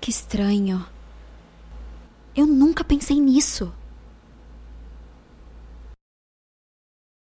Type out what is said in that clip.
Que estranho. Eu nunca pensei nisso.